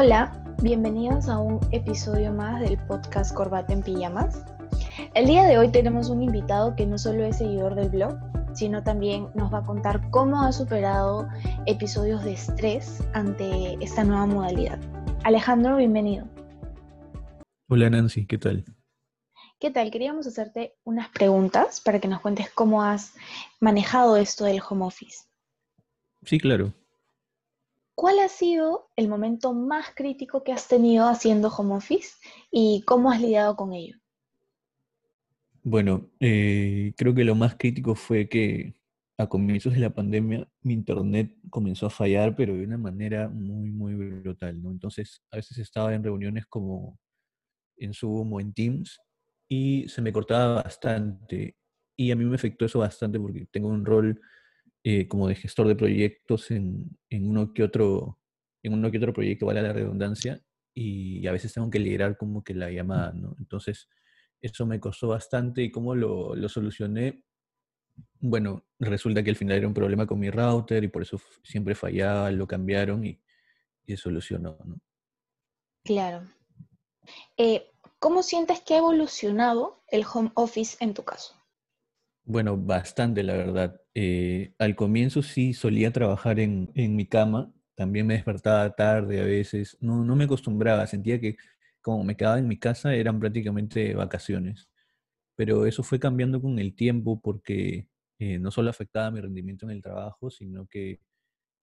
Hola, bienvenidos a un episodio más del podcast Corbata en Pijamas. El día de hoy tenemos un invitado que no solo es seguidor del blog, sino también nos va a contar cómo ha superado episodios de estrés ante esta nueva modalidad. Alejandro, bienvenido. Hola Nancy, ¿qué tal? ¿Qué tal? Queríamos hacerte unas preguntas para que nos cuentes cómo has manejado esto del home office. Sí, claro. ¿Cuál ha sido el momento más crítico que has tenido haciendo home office y cómo has lidiado con ello? Bueno, eh, creo que lo más crítico fue que a comienzos de la pandemia mi internet comenzó a fallar, pero de una manera muy, muy brutal, ¿no? Entonces, a veces estaba en reuniones como en Zoom o en Teams y se me cortaba bastante. Y a mí me afectó eso bastante porque tengo un rol eh, como de gestor de proyectos en, uno que otro, en uno que otro proyecto, vale la redundancia, y a veces tengo que liderar como que la llamada, ¿no? Entonces, eso me costó bastante y cómo lo, lo solucioné. Bueno, resulta que al final era un problema con mi router y por eso siempre fallaba, lo cambiaron y, y se solucionó, ¿no? Claro. Eh, ¿Cómo sientes que ha evolucionado el home office en tu caso? Bueno, bastante, la verdad. Eh, al comienzo sí solía trabajar en, mi cama, también me despertaba tarde a veces, no, no me acostumbraba, sentía que como me quedaba en mi casa eran prácticamente vacaciones. Pero eso fue cambiando con el tiempo porque eh, no solo afectaba mi rendimiento en el trabajo, sino que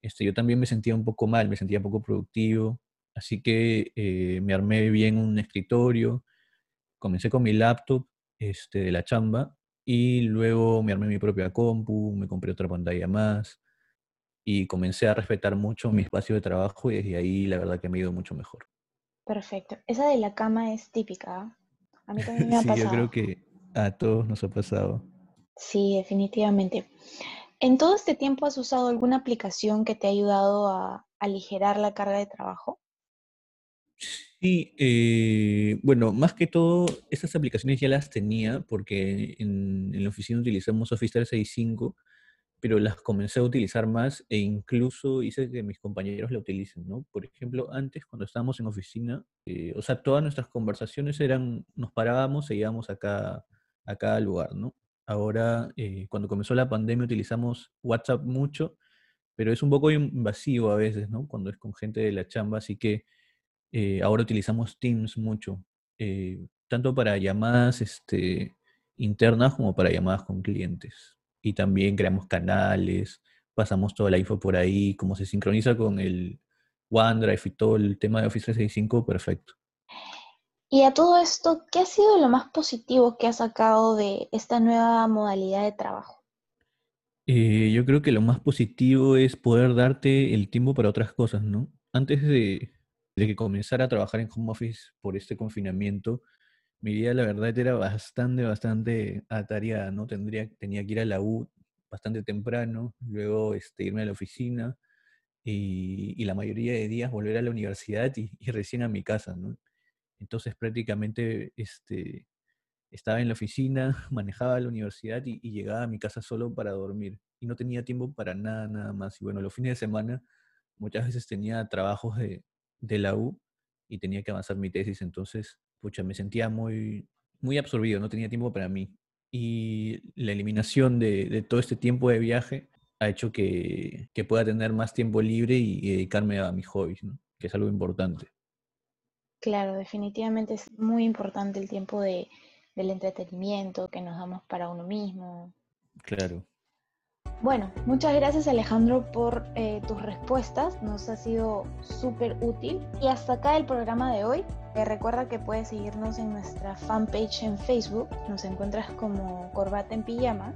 este, yo también me sentía un poco mal, me sentía poco productivo. Así que eh, me armé bien un escritorio, comencé con mi laptop este, de la chamba y luego me armé mi propia compu, me compré otra pantalla más y comencé a respetar mucho mi espacio de trabajo y desde ahí la verdad que me ha ido mucho mejor. Perfecto. Esa de la cama es típica. ¿ah? A mí también me ha sí, pasado. yo creo que a todos nos ha pasado. Sí, definitivamente. ¿En todo este tiempo has usado alguna aplicación que te ha ayudado a aligerar la carga de trabajo? Sí, eh, bueno, más que todo, esas aplicaciones ya las tenía porque en, la oficina utilizamos Office 365, pero las comencé a utilizar más e incluso hice que mis compañeros la utilicen, ¿no? Por ejemplo, antes cuando estábamos en oficina, eh, o sea, todas nuestras conversaciones eran, nos parábamos e íbamos a cada, a cada lugar, ¿no? Ahora, eh, cuando comenzó la pandemia, utilizamos WhatsApp mucho, pero es un poco invasivo a veces, ¿no? Cuando es con gente de la chamba, así que eh, ahora utilizamos Teams mucho, eh, tanto para llamadas este, internas como para llamadas con clientes. Y también creamos canales, pasamos toda la info por ahí, como se sincroniza con el OneDrive y todo el tema de Office 365, perfecto. Y a todo esto, ¿qué ha sido lo más positivo que has sacado de esta nueva modalidad de trabajo? Eh, yo creo que lo más positivo es poder darte el tiempo para otras cosas, ¿no? Antes de, de que comenzara a trabajar en home office por este confinamiento, mi vida la verdad era bastante, bastante atareada, ¿no? Tendría, tenía que ir a la U bastante temprano, luego este, irme a la oficina y, la mayoría de días volver a la universidad y, recién a mi casa. Entonces prácticamente este, estaba en la oficina, manejaba la universidad y, y, llegaba a mi casa solo para dormir. Y no tenía tiempo para nada, nada más. Y bueno, los fines de semana muchas veces tenía trabajos de, de la U y tenía que avanzar mi tesis, entonces, pucha, me sentía muy, muy absorbido, no tenía tiempo para mí. Y la eliminación de, todo este tiempo de viaje ha hecho que, pueda tener más tiempo libre y, dedicarme a mis hobbies, que es algo importante. Claro, definitivamente es muy importante el tiempo de, del entretenimiento que nos damos para uno mismo. Claro. Bueno, muchas gracias Alejandro por eh, tus respuestas, nos ha sido súper útil. Y hasta acá el programa de hoy. Eh, recuerda que puedes seguirnos en nuestra fanpage en Facebook, nos encuentras como Corbata en Pijamas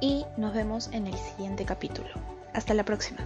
y nos vemos en el siguiente capítulo. Hasta la próxima.